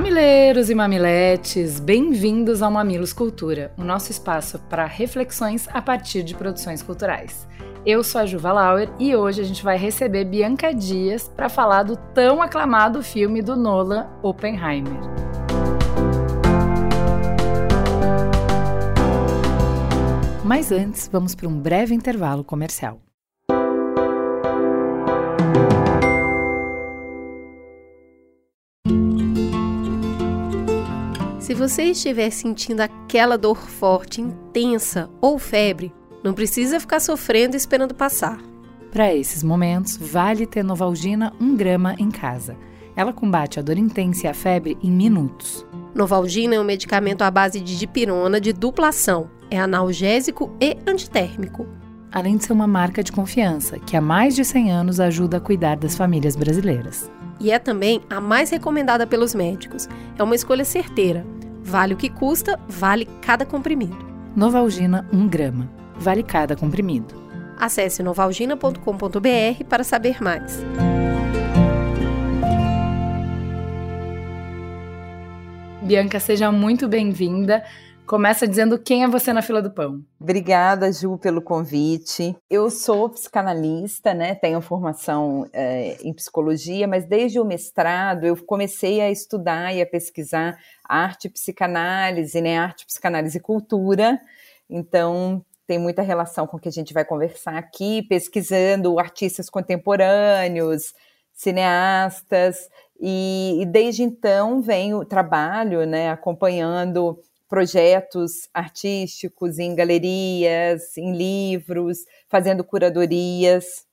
Mamileiros e mamiletes, bem-vindos ao Mamilos Cultura, o nosso espaço para reflexões a partir de produções culturais. Eu sou a Juva Lauer e hoje a gente vai receber Bianca Dias para falar do tão aclamado filme do Nolan, Oppenheimer. Mas antes, vamos para um breve intervalo comercial. Se você estiver sentindo aquela dor forte, intensa ou febre, não precisa ficar sofrendo e esperando passar. Para esses momentos, vale ter Novalgina 1 grama em casa. Ela combate a dor intensa e a febre em minutos. Novalgina é um medicamento à base de dipirona de dupla ação. É analgésico e antitérmico. Além de ser uma marca de confiança, que há mais de 100 anos ajuda a cuidar das famílias brasileiras. E é também a mais recomendada pelos médicos. É uma escolha certeira Vale o que custa, vale cada comprimido. Novalgina 1 grama. Vale cada comprimido. Acesse novalgina.com.br para saber mais. Bianca, seja muito bem-vinda. Começa dizendo quem é você na fila do pão. Obrigada, Ju, pelo convite. Eu sou psicanalista, né? Tenho formação é, em psicologia, mas desde o mestrado eu comecei a estudar e a pesquisar arte psicanálise, né? Arte, psicanálise e cultura. Então, tem muita relação com o que a gente vai conversar aqui, pesquisando artistas contemporâneos, cineastas, e, e desde então venho, trabalho, né, acompanhando projetos artísticos em galerias, em livros, fazendo curadorias.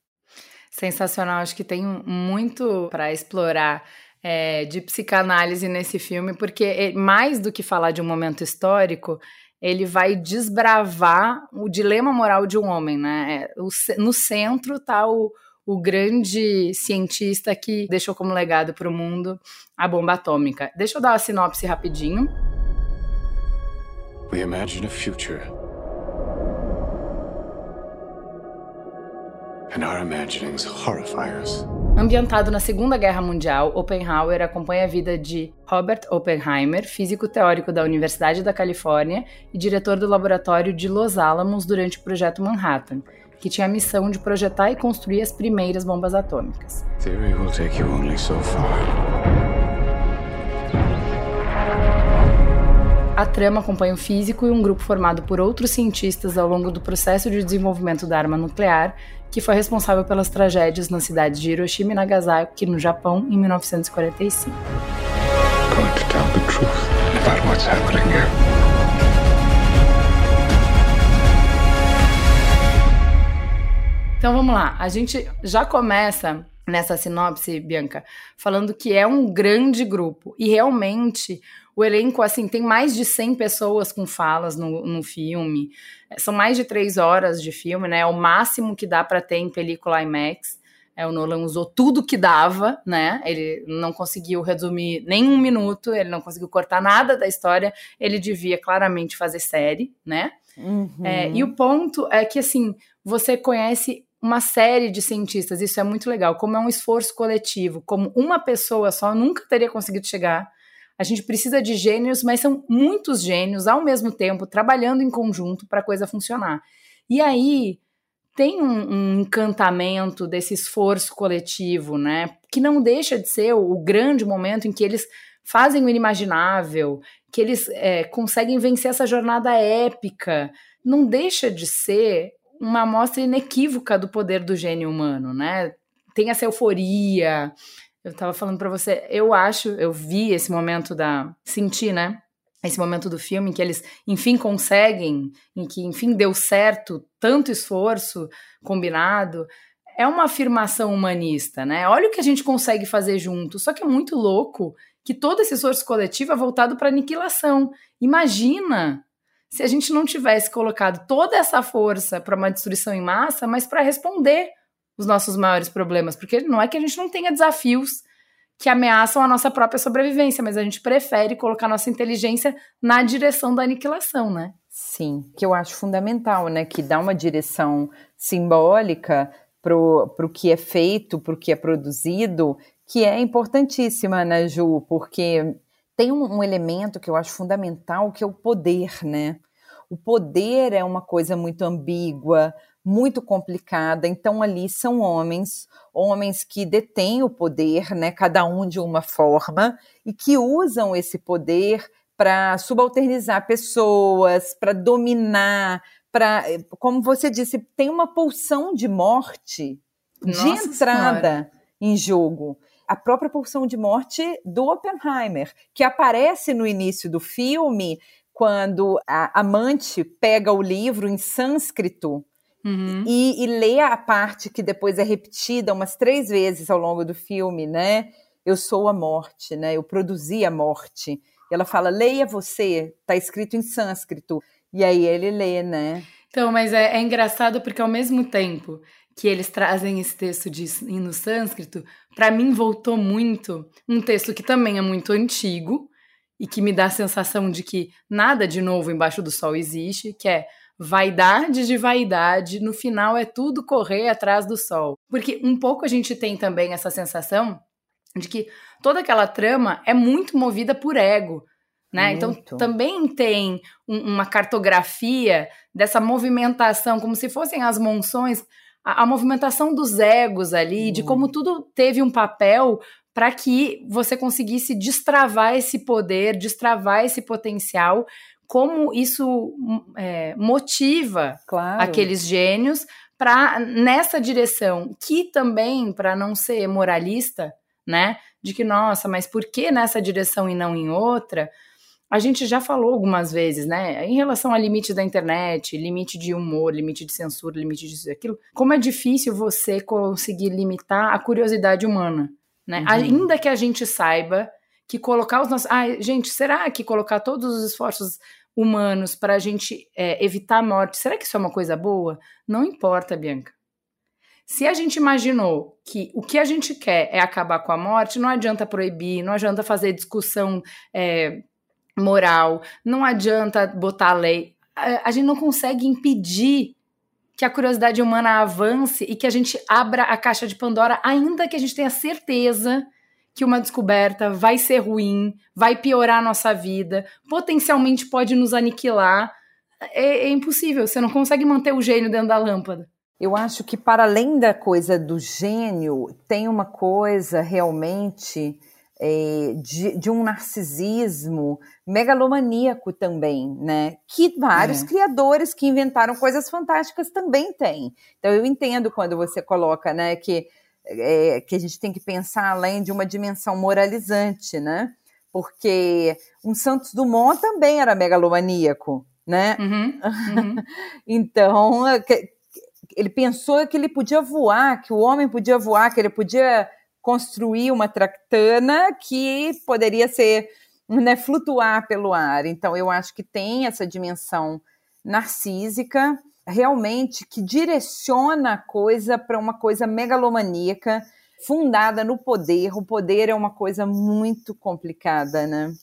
Sensacional, acho que tem muito para explorar é, de psicanálise nesse filme, porque é, mais do que falar de um momento histórico, ele vai desbravar o dilema moral de um homem, né? É, no centro está o, o grande cientista que deixou como legado para o mundo a bomba atômica. Deixa eu dar a sinopse rapidinho. We imagine a future. And our imaginings horrify us. Ambientado na Segunda Guerra Mundial, Oppenheimer acompanha a vida de Robert Oppenheimer, físico teórico da Universidade da Califórnia e diretor do laboratório de Los Alamos durante o Projeto Manhattan, que tinha a missão de projetar e construir as primeiras bombas atômicas. Theory will take you only so far. A trama acompanha o físico e um grupo formado por outros cientistas ao longo do processo de desenvolvimento da arma nuclear, que foi responsável pelas tragédias nas cidades de Hiroshima e Nagasaki, no Japão, em 1945. Então vamos lá, a gente já começa nessa sinopse, Bianca, falando que é um grande grupo. E realmente o elenco, assim, tem mais de 100 pessoas com falas no, no filme. São mais de três horas de filme, né? É o máximo que dá para ter em película IMAX. É, o Nolan usou tudo que dava, né? Ele não conseguiu resumir nem um minuto, ele não conseguiu cortar nada da história. Ele devia claramente fazer série, né? Uhum. É, e o ponto é que, assim, você conhece uma série de cientistas, isso é muito legal, como é um esforço coletivo, como uma pessoa só nunca teria conseguido chegar a gente precisa de gênios, mas são muitos gênios ao mesmo tempo trabalhando em conjunto para a coisa funcionar. E aí tem um, um, encantamento desse esforço coletivo, né? Que não deixa de ser o, o grande momento em que eles fazem o inimaginável, que eles é, conseguem vencer essa jornada épica. Não deixa de ser uma amostra inequívoca do poder do gênio humano, né? Tem essa euforia, eu tava falando para você, eu acho, eu vi esse momento da. Senti, né? Esse momento do filme em que eles, enfim, conseguem, em que, enfim, deu certo tanto esforço combinado. É uma afirmação humanista, né? Olha o que a gente consegue fazer junto. Só que é muito louco que todo esse esforço coletivo é voltado para aniquilação. Imagina se a gente não tivesse colocado toda essa força para uma destruição em massa, mas para responder os nossos maiores problemas, porque não é que a gente não tenha desafios que ameaçam a nossa própria sobrevivência, mas a gente prefere colocar nossa inteligência na direção da aniquilação, né? Sim, que eu acho fundamental, né? Que dá uma direção simbólica para o que é feito, para o que é produzido, que é importantíssima, né, Ju? Porque tem um, um elemento que eu acho fundamental, que é o poder, né? O poder é uma coisa muito ambígua, muito complicada. Então, ali são homens, homens que detêm o poder, né, cada um de uma forma, e que usam esse poder para subalternizar pessoas, para dominar, para, como você disse, tem uma pulsão de morte Nossa de entrada senhora. em jogo. A própria pulsão de morte do Oppenheimer, que aparece no início do filme, quando a amante pega o livro em sânscrito Uhum. E, e lê a parte que depois é repetida umas três vezes ao longo do filme, né? Eu sou a morte, né? Eu produzi a morte. E ela fala, leia você, tá escrito em sânscrito. E aí ele lê, né? Então, mas é, é engraçado porque ao mesmo tempo que eles trazem esse texto de, no sânscrito, para mim voltou muito um texto que também é muito antigo e que me dá a sensação de que nada de novo embaixo do sol existe, que é vaidade de vaidade, no final é tudo correr atrás do sol. Porque um pouco a gente tem também essa sensação de que toda aquela trama é muito movida por ego. Né? Então também tem um, uma cartografia dessa movimentação, como se fossem as monções, a, a movimentação dos egos ali, de como tudo teve um papel para que você conseguisse destravar esse poder, destravar esse potencial, como isso é, motiva claro. aqueles gênios para nessa direção, que também, para não ser moralista, né, de que, nossa, mas por que nessa direção e não em outra? A gente já falou algumas vezes, né, em relação a limite da internet, limite de humor, limite de censura, limite disso e aquilo, como é difícil você conseguir limitar a curiosidade humana, né? Uhum. Ainda que a gente saiba que colocar os nossos. Ah, gente, será que colocar todos os esforços humanos para a gente é, evitar a morte, será que isso é uma coisa boa? Não importa, Bianca. Se a gente imaginou que o que a gente quer é acabar com a morte, não adianta proibir, não adianta fazer discussão é, moral, não adianta botar lei. A, a gente não consegue impedir que a curiosidade humana avance e que a gente abra a caixa de Pandora, ainda que a gente tenha certeza que uma descoberta vai ser ruim, vai piorar a nossa vida, potencialmente pode nos aniquilar. É, é, impossível, você não consegue manter o gênio dentro da lâmpada. Eu acho que, para além da coisa do gênio, tem uma coisa realmente é, de, de, um narcisismo megalomaníaco também, né? Que vários é. criadores que inventaram coisas fantásticas também têm. Então, eu entendo quando você coloca, né, que é, que a gente tem que pensar além de uma dimensão moralizante, né? Porque um Santos Dumont também era megalomaníaco, né? Uhum, uhum. então, ele pensou que ele podia voar, que o homem podia voar, que ele podia construir uma tractana que poderia ser, né, flutuar pelo ar. Então, eu acho que tem essa dimensão narcísica realmente que direciona a coisa para uma coisa megalomaníaca, fundada no poder. O poder é uma coisa muito complicada, né?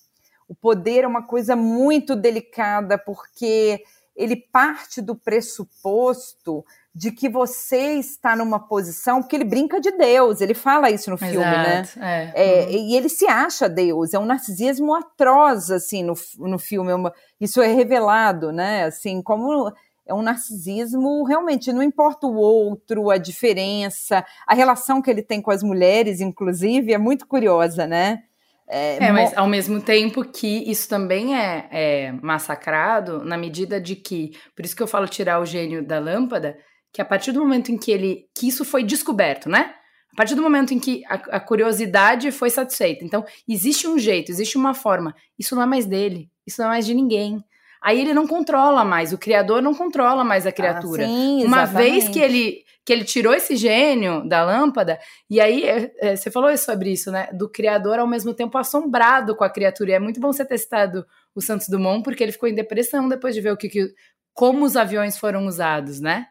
O poder é uma coisa muito delicada porque ele parte do pressuposto de que você está numa posição, porque ele brinca de Deus, ele fala isso no filme, né? Exato, né? É. É, uhum. E ele se acha Deus, é um narcisismo atroz, assim, no, no filme, é uma, isso é revelado, né? Assim, como é um narcisismo realmente, não importa o outro, a diferença, a relação que ele tem com as mulheres, inclusive, é muito curiosa, né? É, é mas ao mesmo tempo que isso também é, é, massacrado na medida de que, por isso que eu falo tirar o gênio da lâmpada, que a partir do momento em que ele, que isso foi descoberto, né? A partir do momento em que a, a curiosidade foi satisfeita, então existe um jeito, existe uma forma, isso não é mais dele, isso não é mais de ninguém. Aí ele não controla mais, o criador não controla mais a ah, criatura. Ah, sim, Uma vez que ele que ele tirou esse gênio da lâmpada, e aí é, é, você falou sobre isso, né? Do criador ao mesmo tempo assombrado com a criatura. E é muito bom você ter citado o Santos Dumont, porque ele ficou em depressão depois de ver o que, que como os aviões foram usados, né?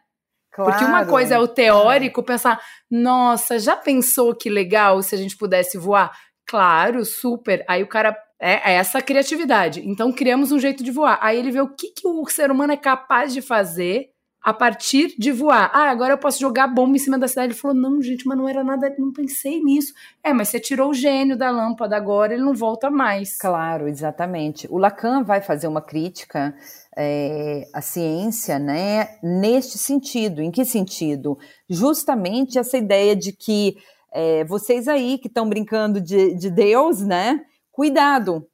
Claro. Porque uma coisa é o teórico, pensar, nossa, já pensou que legal se a gente pudesse voar? Claro, super. Aí o cara. É, é essa criatividade. Então criamos um jeito de voar. Aí ele vê o que, que o ser humano é capaz de fazer a partir de voar. Ah, agora eu posso jogar bomba em cima da cidade. Ele falou: não, gente, mas não era nada, não pensei nisso. É, mas você tirou o gênio da lâmpada agora, ele não volta mais. Claro, exatamente. O Lacan vai fazer uma crítica é, à ciência, né, neste sentido. Em que sentido? Justamente essa ideia de que é, vocês aí que estão brincando de, de Deus, né? Cuidado,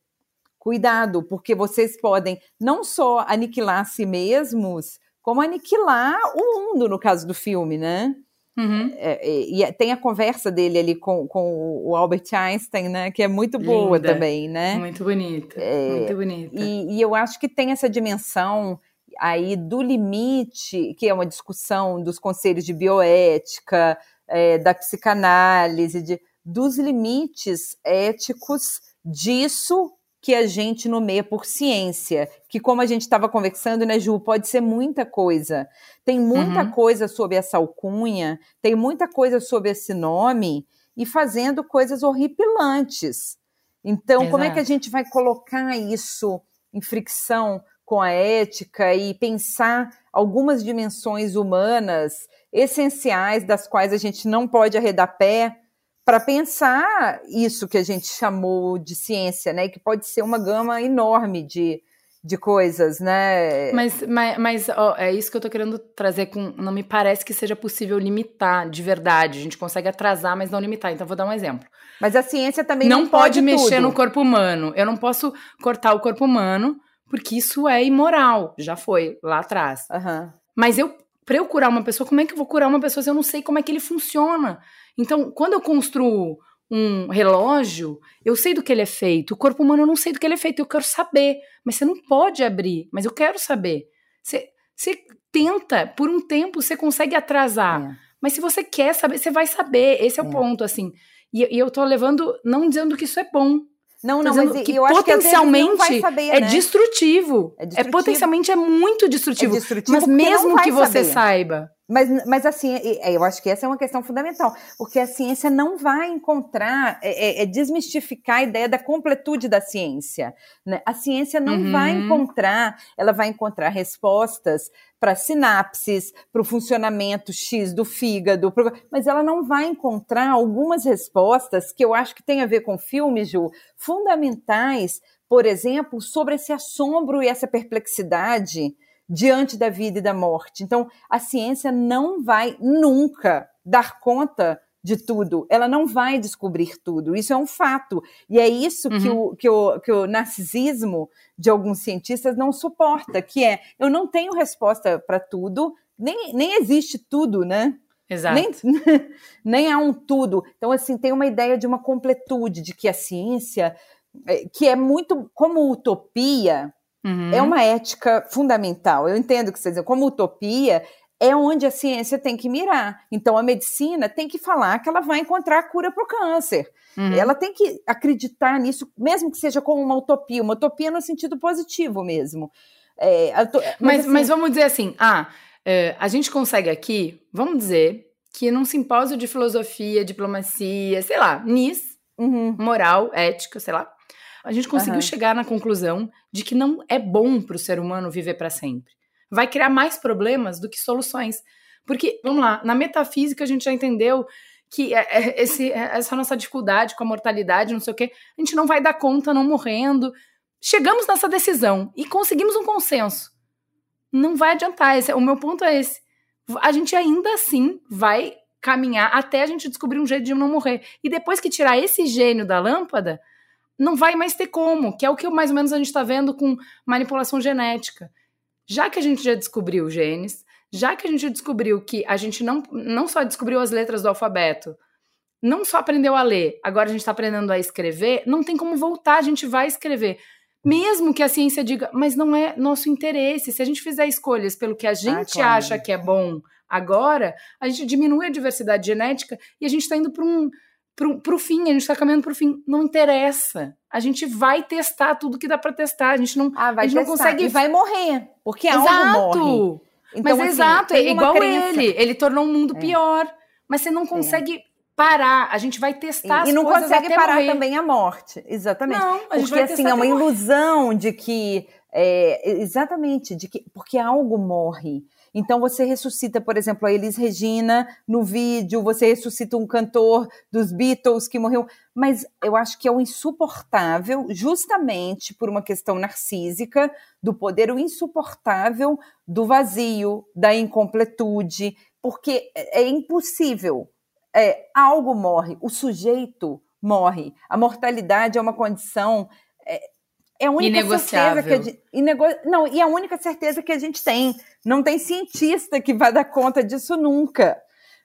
cuidado, porque vocês podem não só aniquilar a si mesmos, como aniquilar o mundo, no caso do filme, né? Uhum. É, e, e, tem a conversa dele ali com, com o Albert Einstein, né? Que é muito boa Linda. também, né? Muito bonita, é, muito bonita. E, e eu acho que tem essa dimensão aí do limite, que é uma discussão dos conselhos de bioética, é, da psicanálise, de, dos limites éticos disso que a gente nomeia por ciência, que como a gente estava conversando, né, Ju, pode ser muita coisa. Tem muita uhum. coisa sobre essa alcunha, tem muita coisa sobre esse nome e fazendo coisas horripilantes. Então, Exato. como é que a gente vai colocar isso em fricção com a ética e pensar algumas dimensões humanas essenciais das quais a gente não pode arredar pé para pensar isso que a gente chamou de ciência, né? Que pode ser uma gama enorme de, de coisas, né? Mas, mas, mas ó, é isso que eu tô querendo trazer com. Não me parece que seja possível limitar de verdade. A gente consegue atrasar, mas não limitar. Então, vou dar um exemplo. Mas a ciência também não, não pode, pode mexer tudo. no corpo humano. Eu não posso cortar o corpo humano, porque isso é imoral. Já foi lá atrás. Uhum. Mas eu, para eu curar uma pessoa, como é que eu vou curar uma pessoa se eu não sei como é que ele funciona? Então, quando eu construo um relógio, eu sei do que ele é feito. O corpo humano eu não sei do que ele é feito, eu quero saber. Mas você não pode abrir, mas eu quero saber. Você, você tenta, por um tempo você consegue atrasar. É. Mas se você quer saber, você vai saber. Esse é, é. o ponto, assim. E, e, eu tô levando, não dizendo que isso é bom. Não, não, mas que eu acho potencialmente que saber, é, né? destrutivo. é, destrutivo. É potencialmente é muito destrutivo. É destrutivo mas mesmo que você saber. saiba. Mas, mas assim, eu acho que essa é uma questão fundamental, porque a ciência não vai encontrar, é, é, é desmistificar a ideia da completude da ciência. Né? A ciência não uhum. vai encontrar, ela vai encontrar respostas para sinapses, para o funcionamento X do fígado, pro, mas ela não vai encontrar algumas respostas que eu acho que tem a ver com filmes, Ju, fundamentais, por exemplo, sobre esse assombro e essa perplexidade diante da vida e da morte. Então, a ciência não vai nunca dar conta de tudo, ela não vai descobrir tudo, isso é um fato. E é isso uhum. que, o, que, o, que o narcisismo de alguns cientistas não suporta, que é, eu não tenho resposta para tudo, nem, nem existe tudo, né? Exato. Nem, nem há um tudo. Então, assim, tem uma ideia de uma completude, de que a ciência, eh, que é muito como utopia, Uhum. É uma ética fundamental. Eu entendo o que você diz. Como utopia, é onde a ciência tem que mirar. Então, a medicina tem que falar que ela vai encontrar a cura para o câncer. Uhum. Ela tem que acreditar nisso, mesmo que seja como uma utopia, uma utopia no sentido positivo mesmo. É, mas, mas, assim, mas, vamos dizer assim: ah, é, a gente consegue aqui, vamos dizer, que num simpósio de filosofia, diplomacia, sei lá, NIS, uhum. moral, ética, sei lá, a gente conseguiu uhum. chegar na conclusão de que não é bom para o ser humano viver para sempre. Vai criar mais problemas do que soluções. Porque, vamos lá, na metafísica a gente já entendeu que é, é, esse, é, essa nossa dificuldade com a mortalidade, não sei o quê, a gente não vai dar conta não morrendo. Chegamos nessa decisão e conseguimos um consenso. Não vai adiantar. Esse, o meu ponto é esse. A gente ainda assim vai caminhar até a gente descobrir um jeito de não morrer. E depois que tirar esse gênio da lâmpada, não vai mais ter como, que é o que mais ou menos a gente está vendo com manipulação genética. Já que a gente já descobriu genes, já que a gente descobriu que a gente não, não só descobriu as letras do alfabeto, não só aprendeu a ler, agora a gente está aprendendo a escrever, não tem como voltar, a gente vai escrever. Mesmo que a ciência diga, mas não é nosso interesse. Se a gente fizer escolhas pelo que a gente ah, claro. acha que é bom Agora, a gente diminui a diversidade genética e a gente está indo para um para o fim, a gente está caminhando para o fim. Não interessa. A gente vai testar tudo que dá para testar. A gente não, ah, a gente testar. não consegue. E vai morrer. Porque exato. algo morre. Então, mas assim, exato, é igual crença... ele. Ele tornou um mundo é. pior. Mas você não consegue é. parar. A gente vai testar e, as. E não consegue parar morrer. também a morte. Exatamente. Não, a gente porque assim, é uma ilusão de que. É, exatamente, de que. Porque algo morre. Então você ressuscita, por exemplo, a Elis Regina no vídeo, você ressuscita um cantor dos Beatles que morreu, mas eu acho que é o insuportável, justamente por uma questão narcísica do poder, o insuportável do vazio, da incompletude, porque é, é impossível. É, algo morre, o sujeito morre. A mortalidade é uma condição é, é a única certeza que a gente, inego, não, e a única certeza que a gente tem. Não tem cientista que vai dar conta disso nunca,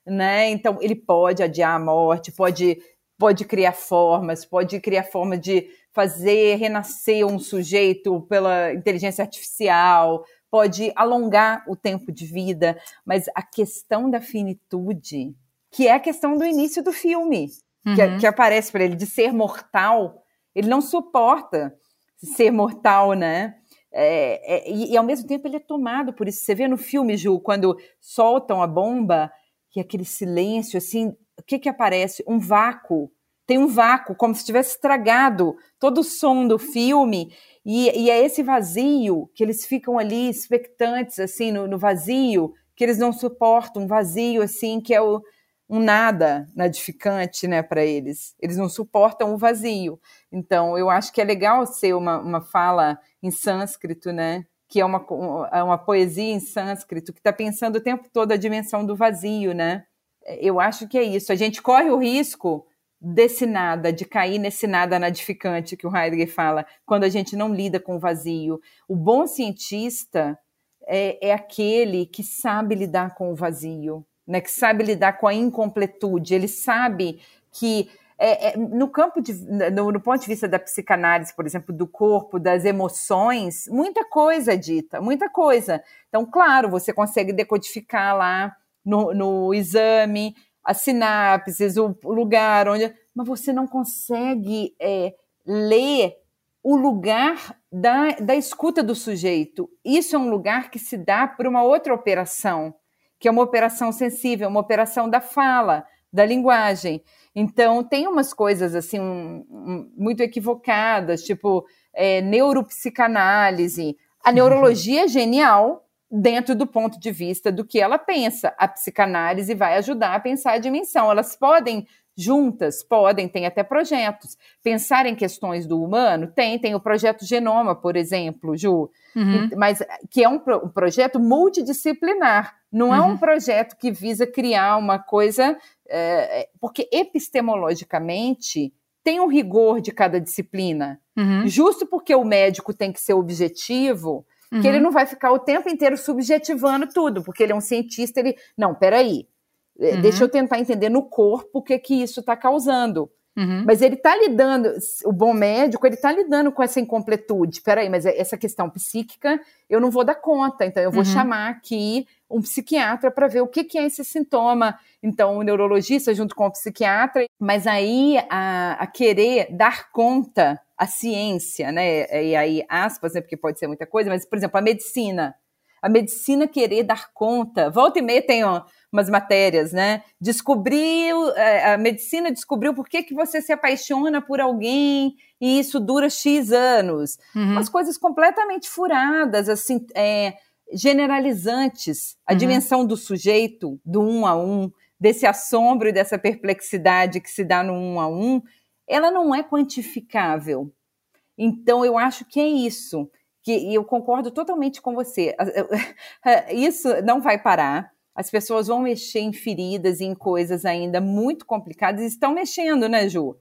né? Então ele pode adiar a morte, pode pode criar formas, pode criar forma de fazer renascer um sujeito pela inteligência artificial, pode alongar o tempo de vida, mas a questão da finitude, que é a questão do início do filme, uhum. que, que aparece para ele de ser mortal, ele não suporta ser mortal, né? É, é, e, e, ao mesmo tempo ele é tomado por isso. Você vê no filme, Ju, quando soltam a bomba, que aquele silêncio, assim, o que que aparece? Um vácuo. Tem um vácuo, como se tivesse estragado todo o som do filme. E, e é esse vazio que eles ficam ali expectantes, assim, no, no vazio, que eles não suportam, um vazio, assim, que é o, um nada nadificante, né, para eles. Eles não suportam o vazio. Então, eu acho que é legal ser uma, uma fala em sânscrito, né, que é uma, é uma poesia em sânscrito, que está pensando o tempo todo a dimensão do vazio, né. Eu acho que é isso. A gente corre o risco desse nada, de cair nesse nada nadificante que o Heidegger fala, quando a gente não lida com o vazio. O bom cientista é, é aquele que sabe lidar com o vazio, né, que sabe lidar com a incompletude, ele sabe que é, é, no campo de, no, no, ponto de vista da psicanálise, por exemplo, do corpo, das emoções, muita coisa é dita, muita coisa. Então, claro, você consegue decodificar lá no, no exame as sinapses, o lugar onde, mas você não consegue é, ler o lugar da, da escuta do sujeito. Isso é um lugar que se dá por uma outra operação que é uma operação sensível, uma operação da fala, da linguagem. Então, tem umas coisas assim um, um, muito equivocadas, tipo é, neuropsicanálise. A uhum. neurologia é genial dentro do ponto de vista do que ela pensa. A psicanálise vai ajudar a pensar a dimensão. Elas podem juntas, podem, tem até projetos. Pensar em questões do humano, tem, tem o projeto Genoma, por exemplo, Ju, uhum. mas que é um, um projeto multidisciplinar não uhum. é um uhum. projeto que visa criar uma coisa, é, porque epistemologicamente tem um rigor de cada disciplina. Uhum. Justo porque o médico tem que ser objetivo, que ele uhum. não vai ficar o tempo inteiro subjetivando tudo, porque ele é um cientista, ele. Não, peraí. Uhum. Deixa eu tentar entender no corpo o que, que isso está causando. Uhum. Mas ele está lidando, o bom médico, ele está lidando com essa incompletude. Peraí, mas essa questão psíquica eu não vou dar conta, então eu vou uhum. chamar aqui um psiquiatra para ver o que, que, é esse sintoma. Então, o neurologista junto com o psiquiatra, mas aí a, a querer dar conta, a ciência, né? E aí, aspas, né? Porque pode ser muita coisa, mas, por exemplo, a medicina. A medicina querer dar conta. Volta e meia tem ó, umas matérias, né? Descobriu, é, a medicina descobriu por que, que você se apaixona por alguém e isso dura X anos. Uhum. Umas coisas completamente furadas, assim, é, generalizantes. A uhum. dimensão do sujeito, do um a um, desse assombro e dessa perplexidade que se dá no um a um, ela não é quantificável. Então, eu acho que é isso. Que, e eu concordo totalmente com você. Isso não vai parar as pessoas vão mexer em feridas e em coisas ainda muito complicadas estão mexendo, né, Ju?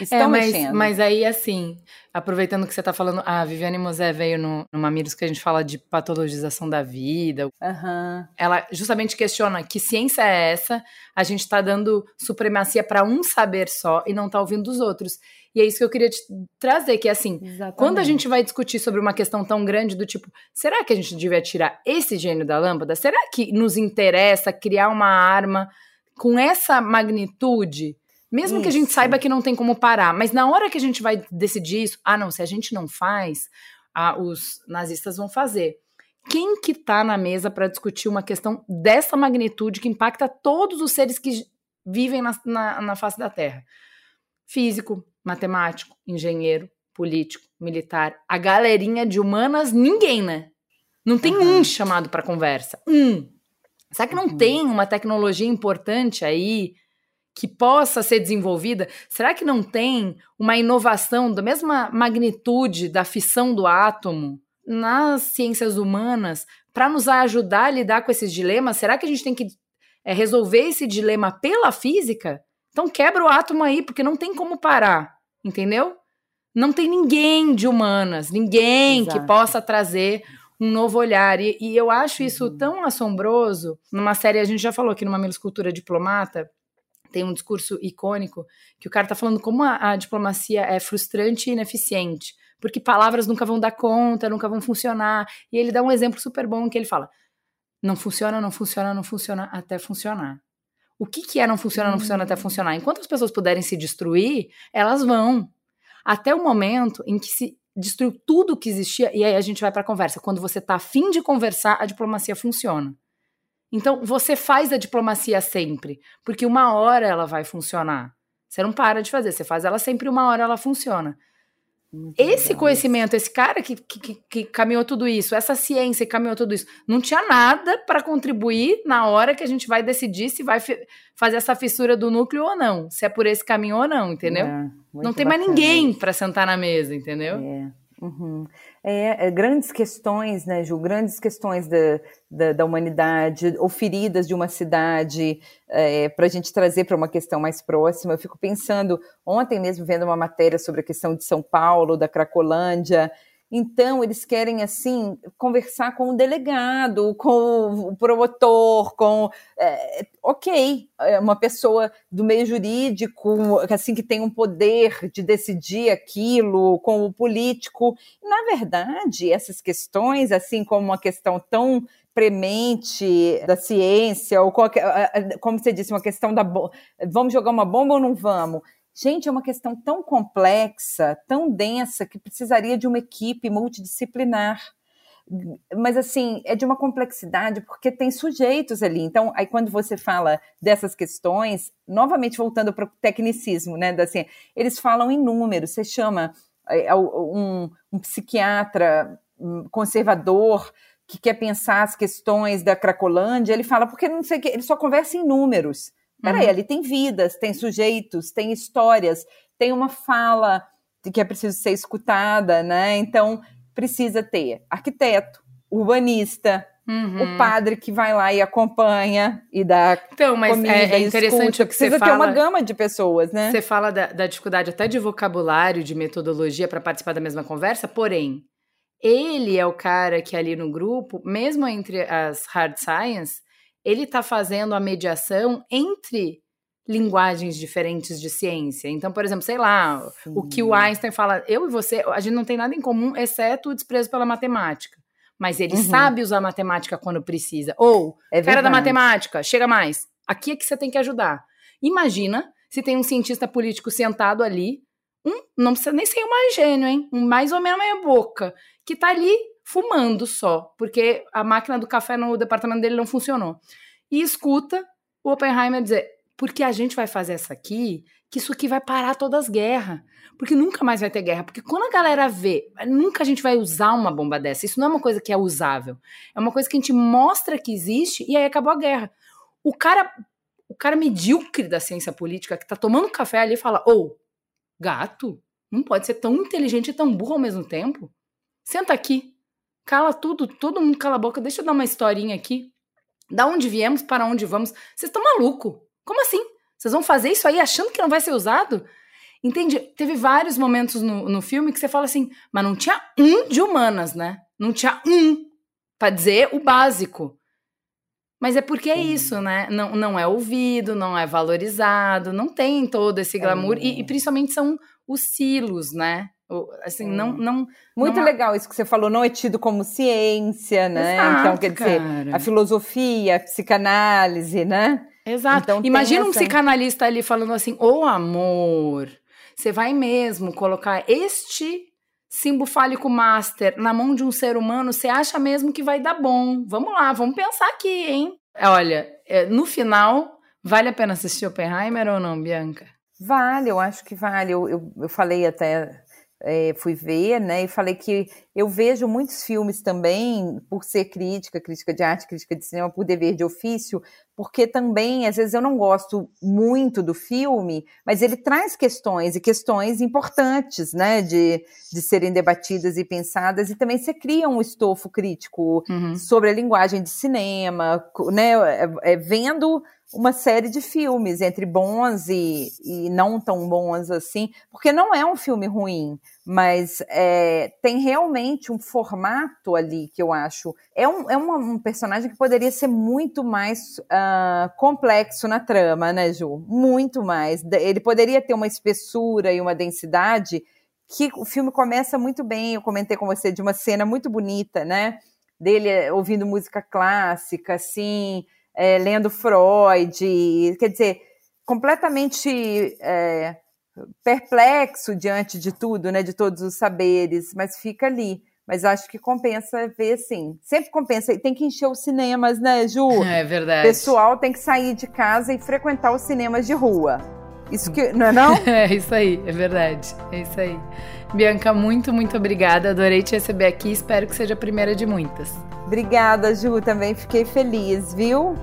Estão é, mas, mexendo. Mas aí, assim, aproveitando que você está falando, a Viviane Mosé veio no, no Mamilos que a gente fala de patologização da vida. Uhum. Ela justamente questiona que ciência é essa, a gente está dando supremacia para um saber só e não está ouvindo os outros. E é isso que eu queria te trazer, que é assim, Exatamente. quando a gente vai discutir sobre uma questão tão grande do tipo, será que a gente devia tirar esse gênio da lâmpada? Será que nos interessa criar uma arma com essa magnitude? Mesmo que a gente Isso. saiba que não tem como parar, mas na hora que a gente vai decidir isso, ah, não, se a gente não faz, ah, os nazistas vão fazer. Quem que tá na mesa para discutir uma questão dessa magnitude que impacta todos os seres que vivem na, na, na face da Terra? Físico, matemático, engenheiro, político, militar, a galerinha de humanas, ninguém, né? Não tem um chamado para conversa. Um. Será que não Uhum. tem uma tecnologia importante aí que possa ser desenvolvida? Será que não tem uma inovação da mesma magnitude da fissão do átomo nas ciências humanas para nos ajudar a lidar com esses dilemas? Será que a gente tem que é, resolver esse dilema pela física? Então quebra o átomo aí, porque não tem como parar, entendeu? Não tem ninguém de humanas, ninguém que Exato. possa trazer um novo olhar. E, e eu acho isso Uhum. tão assombroso. Numa série, a gente já falou aqui no Mamilos Cultura Diplomata, tem um discurso icônico que o cara tá falando como a, a diplomacia é frustrante e ineficiente. Porque palavras nunca vão dar conta, nunca vão funcionar. E ele dá um exemplo super bom que ele fala: não funciona, não funciona, não funciona até funcionar. O que, que é não funciona, não funciona até funcionar? Enquanto as pessoas puderem se destruir, elas vão. Até o momento em que se destruiu tudo que existia, e aí a gente vai para a conversa. Quando você tá afim de conversar, a diplomacia funciona. Então, você faz a diplomacia sempre, porque uma hora ela vai funcionar. Você não para de fazer, você faz ela sempre, uma hora ela funciona. Muito Esse legal conhecimento, esse cara que, que, que- caminhou tudo isso, essa ciência que caminhou tudo isso, não tinha nada para contribuir na hora que a gente vai decidir se vai fazer essa fissura do núcleo ou não, se é por esse caminho ou não, entendeu? É, não tem mais ninguém para sentar na mesa, entendeu? É. Uhum. É, é, grandes questões, né, Ju? Grandes questões da, da, da humanidade, ou feridas de uma cidade, para a gente trazer para uma questão mais próxima. Eu fico pensando, ontem mesmo, vendo uma matéria sobre a questão de São Paulo, da Cracolândia. Então, eles querem, assim, conversar com o delegado, com o promotor, com. é, ok, é uma pessoa do meio jurídico, assim, que tem um poder de decidir aquilo, com o político. Na verdade, essas questões, assim como uma questão tão premente da ciência, ou qualquer, como você disse, uma questão da vamos jogar uma bomba ou não vamos? Gente, é uma questão tão complexa, tão densa, que precisaria de uma equipe multidisciplinar. Mas, assim, é de uma complexidade, porque tem sujeitos ali. Então, aí quando você fala dessas questões, novamente voltando para o tecnicismo, né? ciência, eles falam em números. Você chama é, um, um psiquiatra conservador que quer pensar as questões da Cracolândia, ele fala, porque não sei o que, ele só conversa em números. Peraí, Uhum. ali tem vidas, tem sujeitos, tem histórias, tem uma fala que é preciso ser escutada, né? Então, precisa ter arquiteto, urbanista, Uhum. o padre que vai lá e acompanha e dá Então, mas comida, é, é interessante escuta. o que você precisa ter fala. uma gama de pessoas, né? Você fala da, da dificuldade até de vocabulário, de metodologia para participar da mesma conversa, porém, ele é o cara que ali no grupo, mesmo entre as hard science, ele está fazendo a mediação entre linguagens diferentes de ciência. Então, por exemplo, sei lá, o que o Einstein fala, eu e você, a gente não tem nada em comum, exceto o desprezo pela matemática. Mas ele Uhum. sabe usar matemática quando precisa. Ou, É cara da matemática, chega mais. Aqui é que você tem que ajudar. Imagina se tem um cientista político sentado ali, um, não precisa nem ser um mais gênio, hein? Um mais ou menos meia boca, que tá ali fumando só, porque a máquina do café no departamento dele não funcionou. E escuta o Oppenheimer dizer: porque a gente vai fazer essa aqui, que isso aqui vai parar todas as guerras. Porque nunca mais vai ter guerra. Porque quando a galera vê, nunca a gente vai usar uma bomba dessa. Isso não é uma coisa que é usável. É uma coisa que a gente mostra que existe e aí acabou a guerra. O cara, o cara medíocre da ciência política que tá tomando café ali fala: Ô, oh, gato, não pode ser tão inteligente e tão burro ao mesmo tempo. Senta aqui, cala tudo, todo mundo cala a boca, deixa eu dar uma historinha aqui. Da onde viemos, para onde vamos. Vocês estão maluco? Como assim? Vocês vão fazer isso aí achando que não vai ser usado? Entende? Teve vários momentos no, no filme que você fala assim, mas não tinha um de humanas, né? Não tinha um para dizer o básico. Mas é porque é isso, né? Não, não é ouvido, não é valorizado, não tem todo esse glamour. É. E, e, principalmente são os silos, né? Assim, não, não. Muito não legal isso que você falou, não é tido como ciência, né? Exato, então, quer dizer, cara. a filosofia, a psicanálise, né? Exato. Então, Imagina um psicanalista ali falando assim: ô oh, amor, você vai mesmo colocar este símbolo fálico master na mão de um ser humano, você acha mesmo que vai dar bom? Vamos lá, vamos pensar aqui, hein? Olha, é, no final, vale a pena assistir Oppenheimer ou não, Bianca? Vale, eu acho que vale. Eu, eu, eu falei até é, fui ver, né, e falei que eu vejo muitos filmes também, por ser crítica, crítica de arte, crítica de cinema, por dever de ofício, porque também, às vezes, eu não gosto muito do filme, mas ele traz questões, e questões importantes, né, de, de serem debatidas e pensadas, e também você cria um estofo crítico uhum. sobre a linguagem de cinema, né, é, é, vendo uma série de filmes, entre bons e, e não tão bons assim, porque não é um filme ruim, mas é, tem realmente um formato ali que eu acho. É um, é um, um personagem que poderia ser muito mais uh, complexo na trama, né, Ju? Muito mais. Ele poderia ter uma espessura e uma densidade que o filme começa muito bem. Eu comentei com você de uma cena muito bonita, né? Dele eh, ouvindo música clássica, assim é, lendo Freud, quer dizer, completamente é, perplexo diante de tudo, né, de todos os saberes, mas fica ali. Mas acho que compensa ver, sim. Sempre compensa. Tem que encher os cinemas, né, Ju? É verdade. O pessoal tem que sair de casa e frequentar os cinemas de rua. Isso que, não é não? é isso aí, é verdade. É isso aí. Bianca, muito, muito obrigada. Adorei te receber aqui. Espero que seja a primeira de muitas. Obrigada, Ju. Também fiquei feliz, viu?